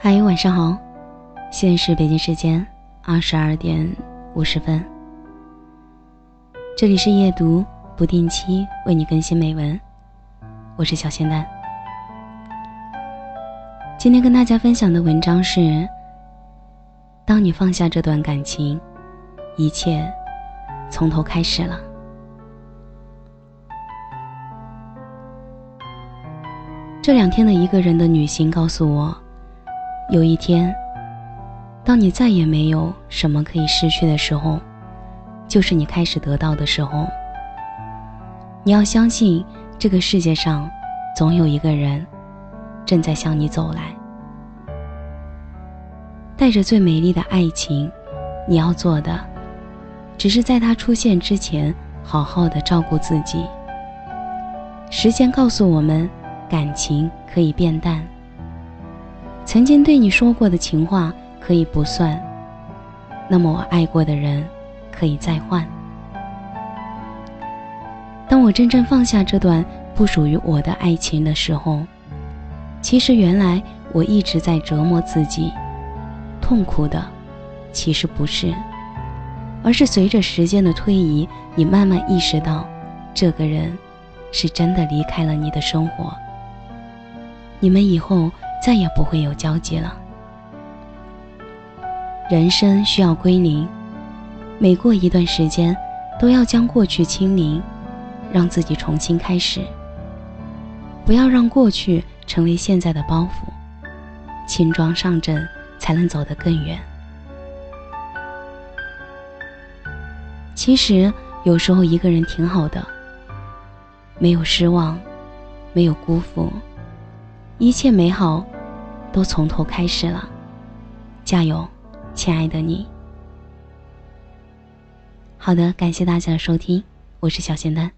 嗨，晚上好，现在是北京时间二十二点五十分。这里是夜读，不定期为你更新美文，我是小仙丹。今天跟大家分享的文章是：当你放下这段感情，一切从头开始了。这两天的一个人的旅行告诉我，有一天，当你再也没有什么可以失去的时候，就是你开始得到的时候。你要相信，这个世界上总有一个人正在向你走来，带着最美丽的爱情。你要做的，只是在他出现之前，好好的照顾自己。时间告诉我们。感情可以变淡，曾经对你说过的情话可以不算，那么我爱过的人可以再换。当我真正放下这段不属于我的爱情的时候，其实原来我一直在折磨自己，痛苦的其实不是，而是随着时间的推移，你慢慢意识到，这个人是真的离开了你的生活。你们以后再也不会有交集了。人生需要归零，每过一段时间，都要将过去清零，让自己重新开始。不要让过去成为现在的包袱，轻装上阵，才能走得更远。其实有时候一个人挺好的，没有失望，没有辜负。一切美好，都从头开始了。加油，亲爱的你。好的，感谢大家的收听，我是小仙丹。